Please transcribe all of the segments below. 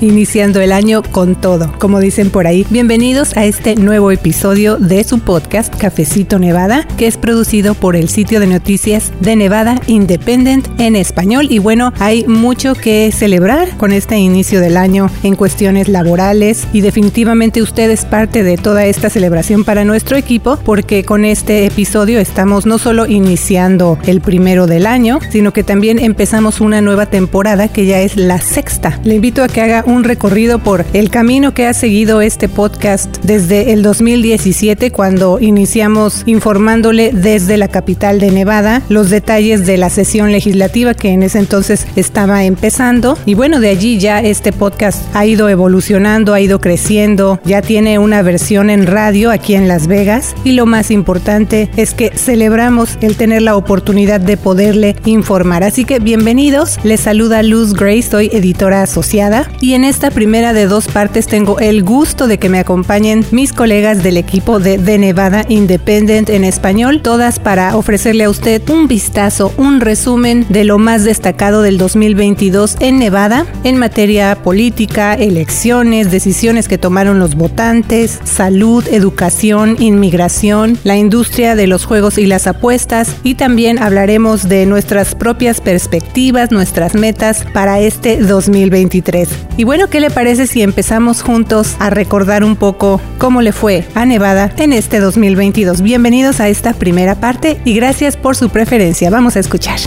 iniciando el año con todo, como dicen por ahí. Bienvenidos a este nuevo episodio de su podcast Cafecito Nevada, que es producido por el sitio de noticias de Nevada Independent en español. Y bueno, hay mucho que celebrar con este inicio del año en cuestiones laborales y definitivamente usted es parte de toda esta celebración para nuestro equipo porque con este episodio estamos no solo iniciando el primero del año, sino que también empezamos una nueva temporada que ya es la sexta. Le invito a que haga un recorrido por el camino que ha seguido este podcast desde el 2017 cuando iniciamos informándole desde la capital de Nevada los detalles de la sesión legislativa que en ese entonces estaba empezando y bueno de allí ya este podcast ha ido evolucionando, ha ido creciendo, ya tiene una versión en radio aquí en Las Vegas y lo más importante es que celebramos el tener la oportunidad de poderle informar. Así que bienvenidos, les saluda Luz Gray, soy editora asociada y en esta primera de dos partes tengo el gusto de que me acompañen mis colegas del equipo de The Nevada Independent en español, todas para ofrecerle a usted un vistazo, un resumen de lo más destacado del 2022 en Nevada en materia política, elecciones, decisiones que tomaron los votantes, salud, educación, inmigración, la industria de los juegos y las apuestas y también hablaremos de nuestras propias perspectivas, nuestras metas para este 2023. Y bueno, ¿qué le parece si empezamos juntos a recordar un poco cómo le fue a Nevada en este 2022? Bienvenidos a esta primera parte y gracias por su preferencia. Vamos a escuchar.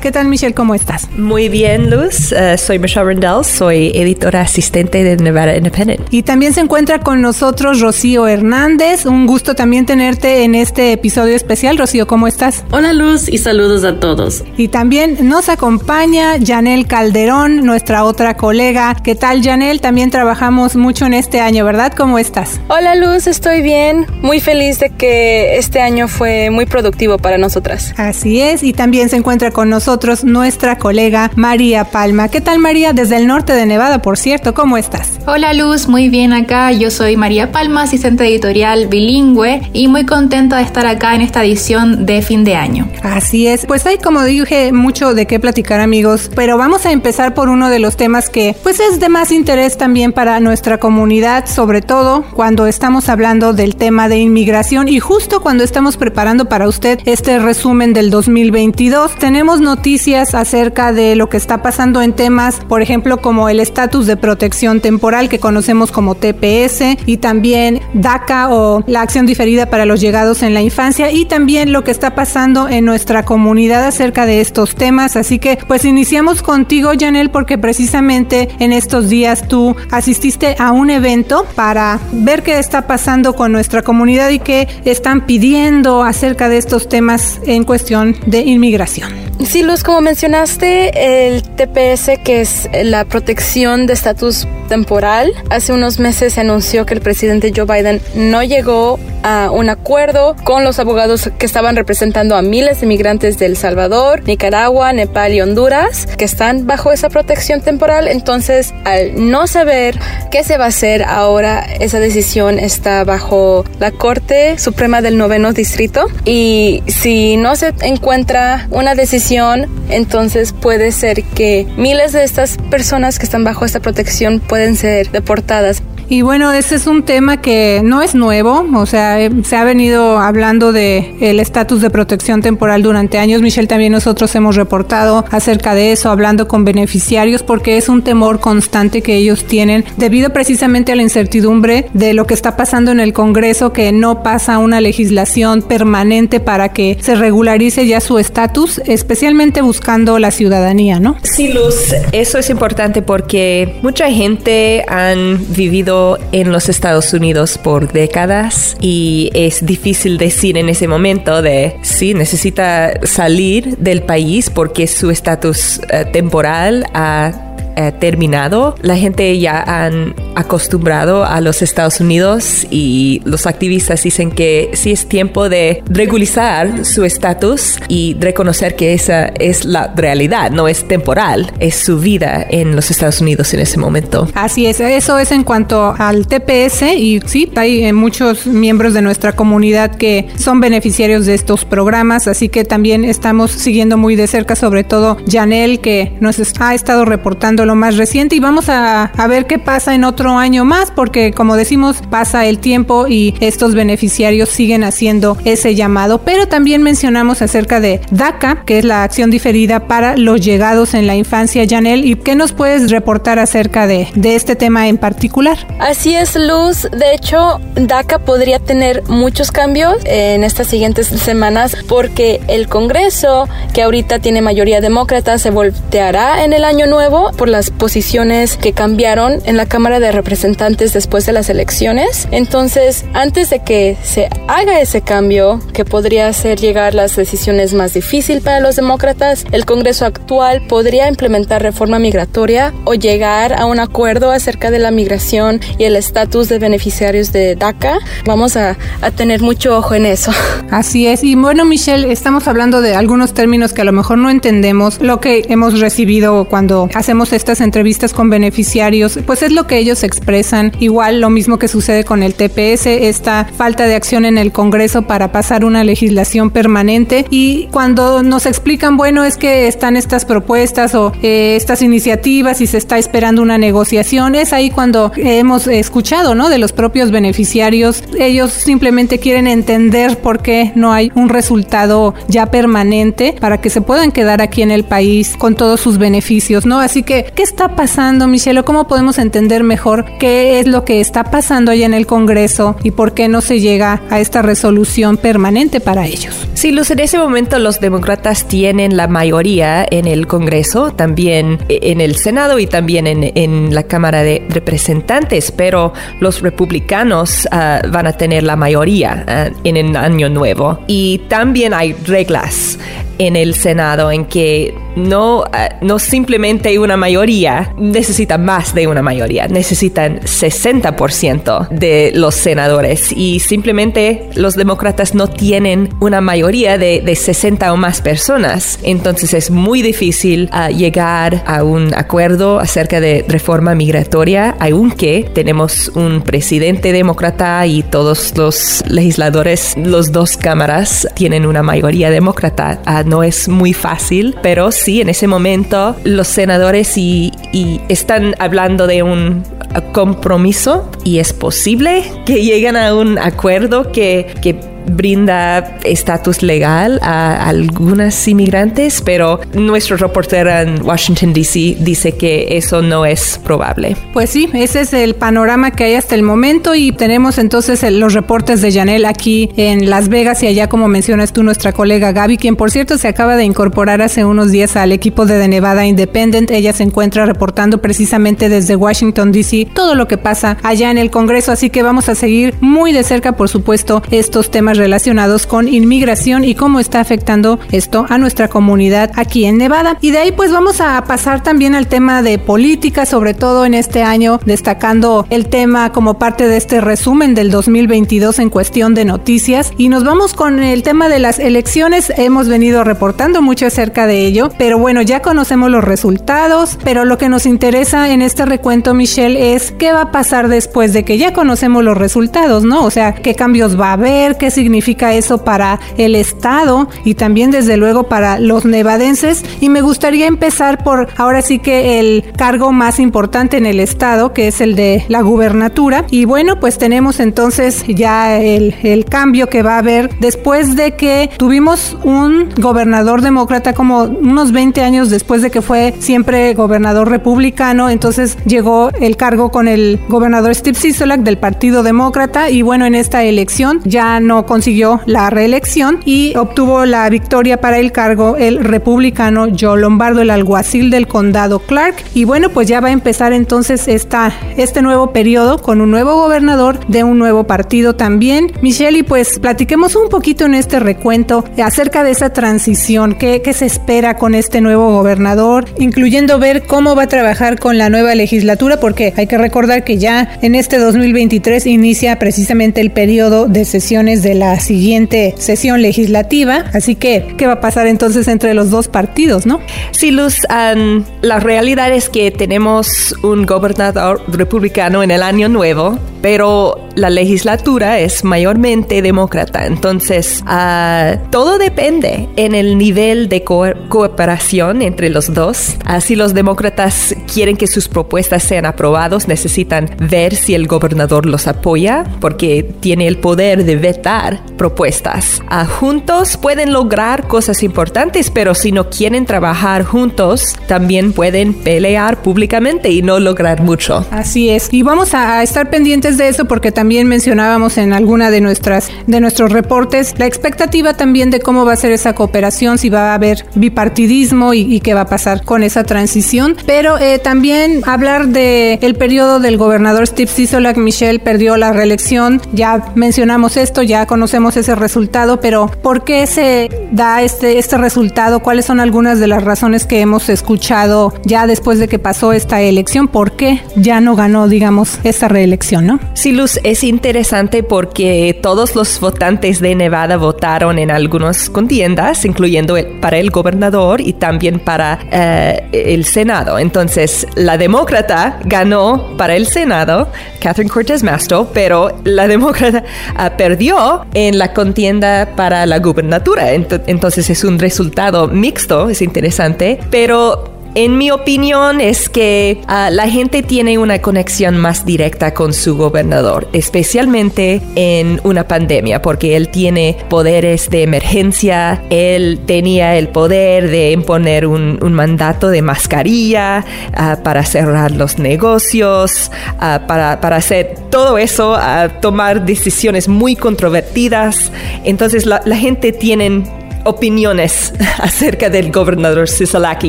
¿Qué tal, Michelle? ¿Cómo estás? Muy bien, Luz. Uh, soy Michelle Rendell, soy editora asistente de Nevada Independent. Y también se encuentra con nosotros Rocío Hernández. Un gusto también tenerte en este episodio especial. Rocío, ¿cómo estás? Hola, Luz, y saludos a todos. Y también nos acompaña Janel Calderón, nuestra otra colega. ¿Qué tal, Janel? También trabajamos mucho en este año, ¿verdad? ¿Cómo estás? Hola, Luz, estoy bien. Muy feliz de que este año fue muy productivo para nosotras. Así es. Y también se encuentra con nosotros nuestra colega María Palma. ¿Qué tal María? Desde el norte de Nevada, por cierto, ¿cómo estás? Hola Luz, muy bien acá. Yo soy María Palma, asistente editorial bilingüe y muy contenta de estar acá en esta edición de fin de año. Así es, pues hay como dije mucho de qué platicar amigos, pero vamos a empezar por uno de los temas que pues es de más interés también para nuestra comunidad, sobre todo cuando estamos hablando del tema de inmigración y justo cuando estamos preparando para usted este resumen del 2022, tenemos noticias noticias acerca de lo que está pasando en temas, por ejemplo, como el estatus de protección temporal que conocemos como TPS y también DACA o la acción diferida para los llegados en la infancia y también lo que está pasando en nuestra comunidad acerca de estos temas. Así que pues iniciamos contigo, Janel, porque precisamente en estos días tú asististe a un evento para ver qué está pasando con nuestra comunidad y qué están pidiendo acerca de estos temas en cuestión de inmigración. Sí, Como mencionaste, el TPS, que es la protección de estatus temporal, hace unos meses se anunció que el presidente Joe Biden no llegó a un acuerdo con los abogados que estaban representando a miles de migrantes de El Salvador, Nicaragua, Nepal y Honduras, que están bajo esa protección temporal. Entonces, al no saber qué se va a hacer ahora, esa decisión está bajo la Corte Suprema del Noveno Distrito. Y si no se encuentra una decisión, entonces puede ser que miles de estas personas que están bajo esta protección pueden ser deportadas. Y bueno, ese es un tema que no es nuevo, o sea, eh, se ha venido hablando de el estatus de protección temporal durante años. Michelle, también nosotros hemos reportado acerca de eso, hablando con beneficiarios, porque es un temor constante que ellos tienen debido precisamente a la incertidumbre de lo que está pasando en el Congreso, que no pasa una legislación permanente para que se regularice ya su estatus, especialmente buscando la ciudadanía, ¿no? Sí, Luz, eso es importante porque mucha gente han vivido en los Estados Unidos por décadas y es difícil decir en ese momento de si necesita salir del país porque su estatus eh, temporal ha eh, terminado. La gente ya han acostumbrado a los Estados Unidos y los activistas dicen que sí es tiempo de regularizar su estatus y reconocer que esa es la realidad, no es temporal, es su vida en los Estados Unidos en ese momento. Así es, eso es en cuanto al TPS y sí, hay eh, muchos miembros de nuestra comunidad que son beneficiarios de estos programas, así que también estamos siguiendo muy de cerca, sobre todo Janel, que nos ha estado reportando más reciente y vamos a, a ver qué pasa en otro año más, porque como decimos, pasa el tiempo y estos beneficiarios siguen haciendo ese llamado. Pero también mencionamos acerca de DACA, que es la acción diferida para los llegados en la infancia, Janel, y qué nos puedes reportar acerca de, de este tema en particular. Así es, Luz. De hecho, DACA podría tener muchos cambios en estas siguientes semanas porque el Congreso, que ahorita tiene mayoría demócrata, se volteará en el año nuevo las posiciones que cambiaron en la Cámara de Representantes después de las elecciones. Entonces, antes de que se haga ese cambio, que podría hacer llegar las decisiones más difíciles para los demócratas, el Congreso actual podría implementar reforma migratoria o llegar a un acuerdo acerca de la migración y el estatus de beneficiarios de DACA. Vamos a, a tener mucho ojo en eso. Así es. Y bueno, Michelle, estamos hablando de algunos términos que a lo mejor no entendemos. Lo que hemos recibido cuando hacemos estas entrevistas con beneficiarios, pues es lo que ellos expresan. Igual lo mismo que sucede con el TPS, esta falta de acción en el Congreso para pasar una legislación permanente. Y cuando nos explican, bueno, es que están estas propuestas o eh, estas iniciativas y se está esperando una negociación, es ahí cuando hemos escuchado, ¿no? De los propios beneficiarios. Ellos simplemente quieren entender por qué no hay un resultado ya permanente para que se puedan quedar aquí en el país con todos sus beneficios, ¿no? Así que, ¿qué está pasando, Michelle? ¿Cómo podemos entender mejor qué es lo que está pasando allá en el Congreso y por qué no se llega a esta resolución permanente para ellos? Sí, Luz, en ese momento los demócratas tienen la mayoría en el Congreso, también en el Senado y también en, en la Cámara de Representantes, pero los republicanos uh, van a tener la mayoría uh, en el año nuevo. Y también hay reglas en el Senado en que no, uh, no simplemente una mayoría, necesitan más de una mayoría, necesitan 60% de los senadores y simplemente los demócratas no tienen una mayoría de, de 60 o más personas. Entonces es muy difícil uh, llegar a un acuerdo acerca de reforma migratoria, aunque tenemos un presidente demócrata y todos los legisladores, los dos cámaras tienen una mayoría demócrata. Uh, no es muy fácil, pero sí, en ese momento los senadores y, y están hablando de un compromiso y es posible que lleguen a un acuerdo que, que brinda estatus legal a algunas inmigrantes, pero nuestro reportero en Washington, D.C. dice que eso no es probable. Pues sí, ese es el panorama que hay hasta el momento y tenemos entonces los reportes de Janel aquí en Las Vegas y allá, como mencionas tú, nuestra colega Gaby, quien por cierto se acaba de incorporar hace unos días al equipo de The Nevada Independent. Ella se encuentra reportando precisamente desde Washington, D.C. todo lo que pasa allá en el Congreso, así que vamos a seguir muy de cerca, por supuesto, estos temas relacionados con inmigración y cómo está afectando esto a nuestra comunidad aquí en Nevada. Y de ahí pues vamos a pasar también al tema de política, sobre todo en este año, destacando el tema como parte de este resumen del 2022 en cuestión de noticias. Y nos vamos con el tema de las elecciones. Hemos venido reportando mucho acerca de ello, pero bueno, ya conocemos los resultados, pero lo que nos interesa en este recuento, Michelle, es qué va a pasar después de que ya conocemos los resultados, ¿no? O sea, qué cambios va a haber, qué significa eso para el Estado y también desde luego para los nevadenses. Y me gustaría empezar por ahora sí que el cargo más importante en el Estado, que es el de la gubernatura. Y bueno, pues tenemos entonces ya el, el cambio que va a haber después de que tuvimos un gobernador demócrata como unos 20 años después de que fue siempre gobernador republicano. Entonces llegó el cargo con el gobernador Steve Sisolak del Partido Demócrata y bueno, en esta elección ya no consiguió la reelección y obtuvo la victoria para el cargo el republicano Joe Lombardo, el alguacil del condado Clark. Y bueno, pues ya va a empezar entonces esta, este nuevo periodo con un nuevo gobernador de un nuevo partido también. Michelle, y pues platiquemos un poquito en este recuento acerca de esa transición, qué, qué se espera con este nuevo gobernador, incluyendo ver cómo va a trabajar con la nueva legislatura, porque hay que recordar que ya en este 2023 inicia precisamente el periodo de sesiones de la siguiente sesión legislativa. Así que, ¿qué va a pasar entonces entre los dos partidos, no? Sí, Luz, la realidad es que tenemos un gobernador republicano en el año nuevo, pero la legislatura es mayormente demócrata. Entonces, uh, todo depende en el nivel de cooperación entre los dos. Así los demócratas quieren que sus propuestas sean aprobadas, necesitan ver si el gobernador los apoya, porque tiene el poder de vetar propuestas. Uh, juntos pueden lograr cosas importantes, pero si no quieren trabajar juntos, también pueden pelear públicamente y no lograr mucho. Así es. Y vamos a estar pendientes de eso porque también mencionábamos en alguna de nuestras de nuestros reportes la expectativa también de cómo va a ser esa cooperación, si va a haber bipartidismo y, qué va a pasar con esa transición. Pero eh, también hablar de el periodo del gobernador Steve Sisolak, Michelle perdió la reelección, ya mencionamos esto, ya conocemos ese resultado, pero ¿por qué se da este, este resultado? ¿Cuáles son algunas de las razones que hemos escuchado ya después de que pasó esta elección? ¿Por qué ya no ganó, digamos, esta reelección, no? Sí, Luz, es interesante porque todos los votantes de Nevada votaron en algunas contiendas, incluyendo para el gobernador y también para eh, el Senado. Entonces, la demócrata ganó para el Senado, Catherine Cortez Masto, pero la demócrata ah, perdió en la contienda para la gubernatura. Entonces, es un resultado mixto, es interesante, pero en mi opinión es que ah, la gente tiene una conexión más directa con su gobernador, especialmente en una pandemia, porque él tiene poderes de emergencia, él tenía el poder de imponer un, mandato de mascarilla ah, para cerrar los negocios, ah, para, para, hacer todo eso, tomar decisiones muy controvertidas. Entonces la, la gente tiene opiniones acerca del gobernador Sisolaki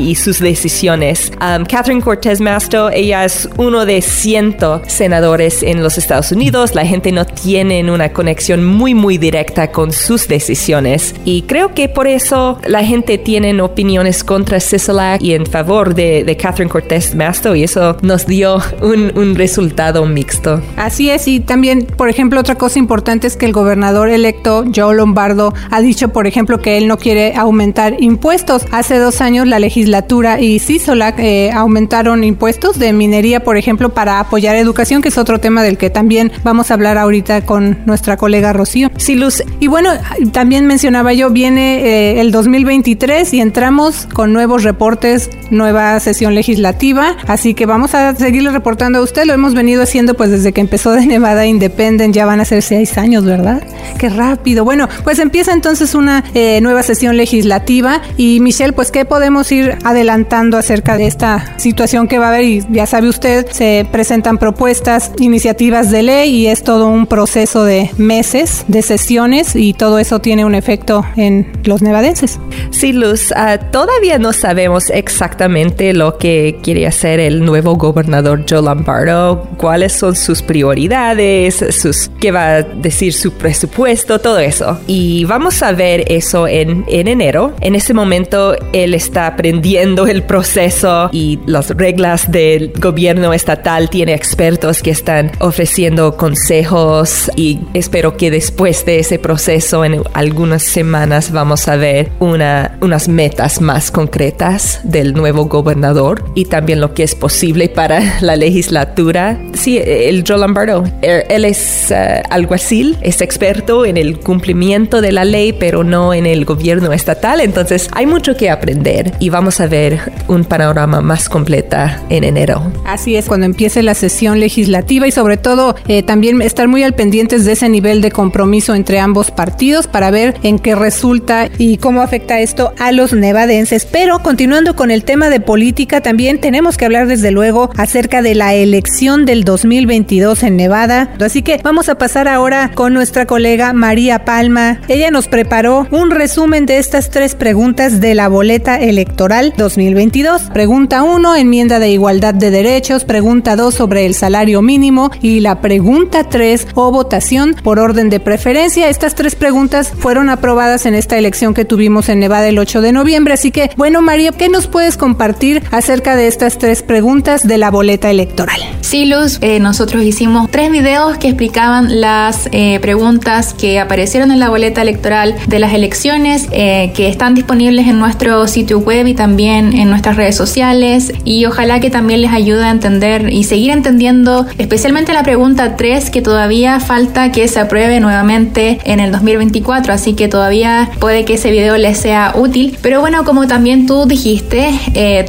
y sus decisiones. Um, Catherine Cortez Masto, ella es uno de cientos senadores en los Estados Unidos. La gente no tiene una conexión muy, muy directa con sus decisiones. Y creo que por eso la gente tiene opiniones contra Sisolak y en favor de, de Catherine Cortez Masto. Y eso nos dio un, un resultado mixto. Así es. Y también, por ejemplo, otra cosa importante es que el gobernador electo, Joe Lombardo, ha dicho, por ejemplo, que él no quiere aumentar impuestos. Hace dos años la legislatura y CISOLAC eh, aumentaron impuestos de minería, por ejemplo, para apoyar educación, que es otro tema del que también vamos a hablar ahorita con nuestra colega Rocío. Sí, Luz. Y bueno, también mencionaba yo, viene eh, el 2023 y entramos con nuevos reportes, nueva sesión legislativa, así que vamos a seguirle reportando a usted. Lo hemos venido haciendo pues desde que empezó de Nevada Independent, ya van a ser seis años, ¿verdad? Qué rápido. Bueno, pues empieza entonces una eh, nueva nueva sesión legislativa. Y Michelle, pues, ¿qué podemos ir adelantando acerca de esta situación que va a haber? Y ya sabe usted, se presentan propuestas, iniciativas de ley y es todo un proceso de meses de sesiones y todo eso tiene un efecto en los nevadenses. Sí, Luz, uh, todavía no sabemos exactamente lo que quiere hacer el nuevo gobernador Joe Lombardo, cuáles son sus prioridades, sus, qué va a decir su presupuesto, todo eso. Y vamos a ver eso en en, enero. En ese momento él está aprendiendo el proceso y las reglas del gobierno estatal. Tiene expertos que están ofreciendo consejos y espero que después de ese proceso en algunas semanas vamos a ver una, unas metas más concretas del nuevo gobernador y también lo que es posible para la legislatura. Sí, el Joe Lombardo, él es uh, alguacil, es experto en el cumplimiento de la ley, pero no en el gobierno estatal. Entonces hay mucho que aprender y vamos a ver un panorama más completa en enero. Así es, cuando empiece la sesión legislativa y sobre todo eh, también estar muy al pendientes de ese nivel de compromiso entre ambos partidos para ver en qué resulta y cómo afecta esto a los nevadenses. Pero continuando con el tema de política, también tenemos que hablar desde luego acerca de la elección del 2022 en Nevada. Así que vamos a pasar ahora con nuestra colega colega María Palma. Ella nos preparó un resumen de estas tres preguntas de la boleta electoral 2022. Pregunta 1, enmienda de igualdad de derechos. Pregunta 2, sobre el salario mínimo. Y la pregunta 3, o votación por orden de preferencia. Estas tres preguntas fueron aprobadas en esta elección que tuvimos en Nevada el 8 de noviembre. Así que, bueno, María, ¿qué nos puedes compartir acerca de estas tres preguntas de la boleta electoral? Sí, Luz, eh, nosotros hicimos tres videos que explicaban las eh, preguntas que aparecieron en la boleta electoral de las elecciones, eh, que están disponibles en nuestro sitio web y también en nuestras redes sociales. Y ojalá que también les ayude a entender y seguir entendiendo, especialmente la pregunta 3, que todavía falta que se apruebe nuevamente en el 2024. Así que todavía puede que ese video les sea útil. Pero bueno, como también tú dijiste,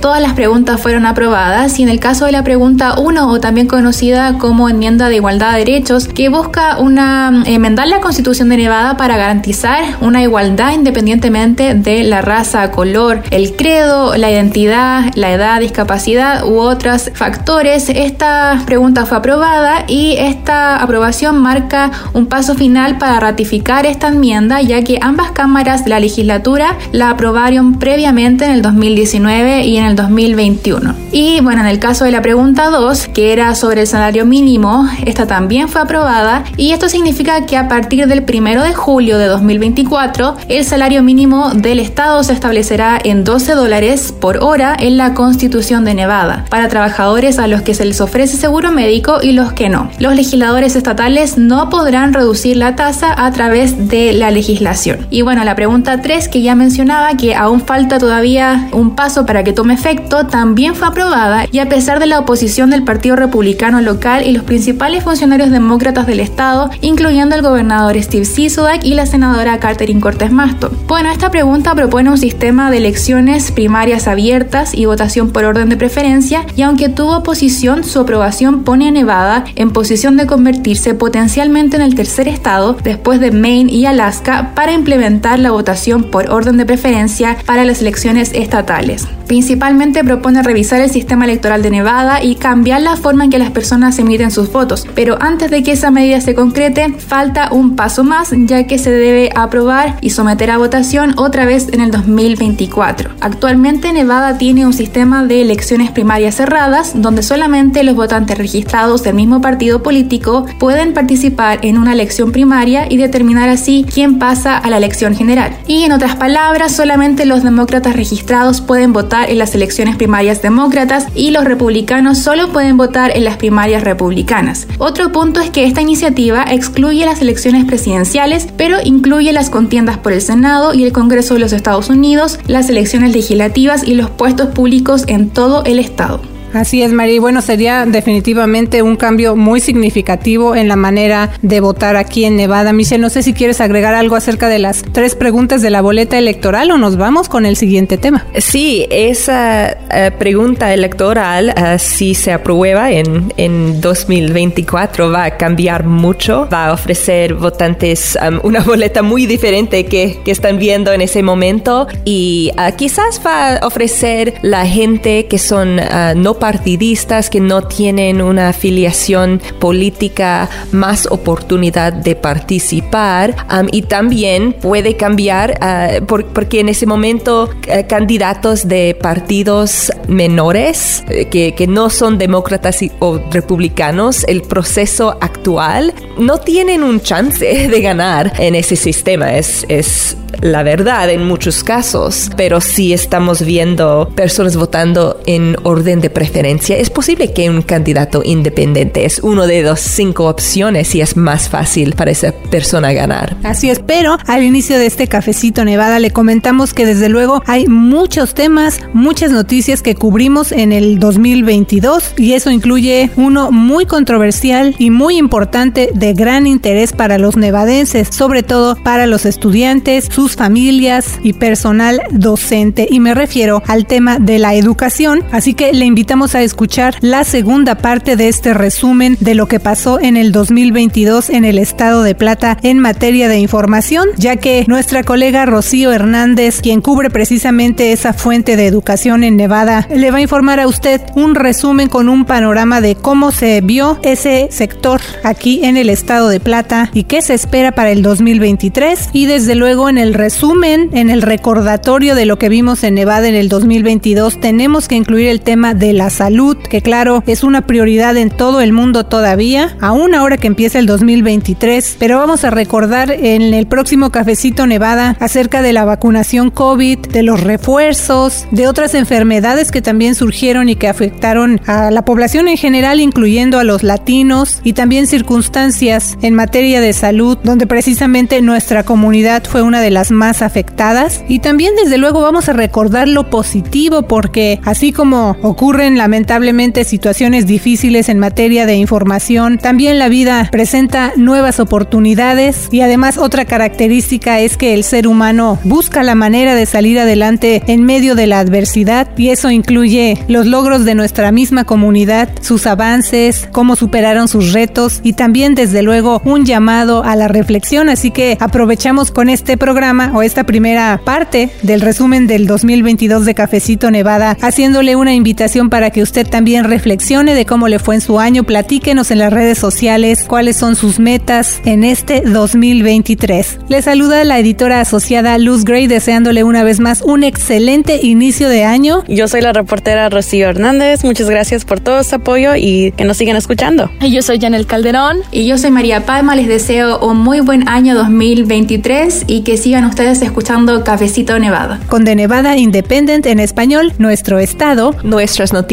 todas las preguntas fueron aprobadas y en el caso de la pregunta 1 o también conocida como enmienda de igualdad de derechos, que busca una enmendar la Constitución de Nevada para garantizar una igualdad independientemente de la raza, color, el credo, la identidad, la edad, discapacidad u otros factores. Esta pregunta fue aprobada y esta aprobación marca un paso final para ratificar esta enmienda, ya que ambas cámaras de la legislatura la aprobaron previamente en el 2019 y en el 2021. Y bueno, en el caso de la pregunta 2, que era sobre el salario mínimo, esta también fue aprobada y esto significa que a partir del 1 de julio de 2024, el salario mínimo del Estado se establecerá en 12 dólares por hora en la Constitución de Nevada, para trabajadores a los que se les ofrece seguro médico y los que no. Los legisladores estatales no podrán reducir la tasa a través de la legislación. Y bueno, la pregunta 3 que ya mencionaba, que aún falta todavía un paso para que tome efecto, también fue aprobada y a pesar de la oposición del Partido Republicano local y los principales funcionarios demócratas del Estado, incluyendo el gobernador Steve Sisolak y la senadora Catherine Cortés Masto. Bueno, esta pregunta propone un sistema de elecciones primarias abiertas y votación por orden de preferencia y aunque tuvo oposición, su aprobación pone a Nevada en posición de convertirse potencialmente en el tercer estado después de Maine y Alaska para implementar la votación por orden de preferencia para las elecciones estatales. Principalmente propone revisar el sistema electoral de Nevada y cambiar la forma en que las personas emiten sus votos. Pero antes de que esa medida se concrete, falta un paso más, ya que se debe aprobar y someter a votación otra vez en el 2024. Actualmente Nevada tiene un sistema de elecciones primarias cerradas, donde solamente los votantes registrados del mismo partido político pueden participar en una elección primaria y determinar así quién pasa a la elección general. Y en otras palabras, solamente los demócratas registrados pueden votar en las elecciones primarias demócratas y los republicanos solo pueden votar en las primarias republicanas. Otro punto es que esta iniciativa excluye las elecciones presidenciales, pero incluye las contiendas por el Senado y el Congreso de los Estados Unidos, las elecciones legislativas y los puestos públicos en todo el estado. Así es, María. Bueno, sería definitivamente un cambio muy significativo en la manera de votar aquí en Nevada. Michelle, no sé si quieres agregar algo acerca de las tres preguntas de la boleta electoral o nos vamos con el siguiente tema. Sí, esa eh, pregunta electoral, uh, si se aprueba en, en 2024, va a cambiar mucho. Va a ofrecer votantes um, una boleta muy diferente que, que, están viendo en ese momento y uh, quizás va a ofrecer la gente que son no partidistas que no tienen una afiliación política más oportunidad de participar y también puede cambiar uh, porque en ese momento uh, candidatos de partidos menores eh, que, que, no son demócratas o republicanos, el proceso actual no tienen un chance de ganar en ese sistema. Es, es la verdad en muchos casos, pero si estamos viendo personas votando en orden de preferencia, es posible que un candidato independiente es uno de las cinco opciones y es más fácil para esa persona ganar. Así es, pero al inicio de este cafecito Nevada le comentamos que desde luego hay muchos temas, muchas noticias que cubrimos en el 2022 y eso incluye uno muy controversial y muy importante de gran interés para los nevadenses, sobre todo para los estudiantes, sus sus familias y personal docente. Y me refiero al tema de la educación. Así que le invitamos a escuchar la segunda parte de este resumen de lo que pasó en el 2022 en el estado de Plata en materia de información, ya que nuestra colega Rocío Hernández, quien cubre precisamente esa fuente de educación en Nevada, le va a informar a usted un resumen con un panorama de cómo se vio ese sector aquí en el estado de Plata y qué se espera para el 2023 y desde luego en el resumen, en el recordatorio de lo que vimos en Nevada en el 2022, tenemos que incluir el tema de la salud, que claro, es una prioridad en todo el mundo todavía, aún ahora que empieza el 2023, pero vamos a recordar en el próximo cafecito Nevada acerca de la vacunación COVID, de los refuerzos, de otras enfermedades que también surgieron y que afectaron a la población en general, incluyendo a los latinos, y también circunstancias en materia de salud, donde precisamente nuestra comunidad fue una de las más afectadas. Y también desde luego vamos a recordar lo positivo, porque así como ocurren lamentablemente situaciones difíciles en materia de información, también la vida presenta nuevas oportunidades y además otra característica es que el ser humano busca la manera de salir adelante en medio de la adversidad y eso incluye los logros de nuestra misma comunidad, sus avances, cómo superaron sus retos y también desde luego un llamado a la reflexión. Así que aprovechamos con este programa o esta primera parte del resumen del 2022 de Cafecito Nevada, haciéndole una invitación para que usted también reflexione de cómo le fue en su año. Platíquenos en las redes sociales cuáles son sus metas en este 2023. Le saluda la editora asociada Luz Gray deseándole una vez más un excelente inicio de año. Yo soy la reportera Rocío Hernández. Muchas gracias por todo su apoyo y que nos sigan escuchando. Y yo soy Janel Calderón. Y yo soy María Palma. Les deseo un muy buen año 2023 y que sigan ustedes escuchando Cafecito Nevada. Con de Nevada Independent en español, nuestro estado, nuestras noticias,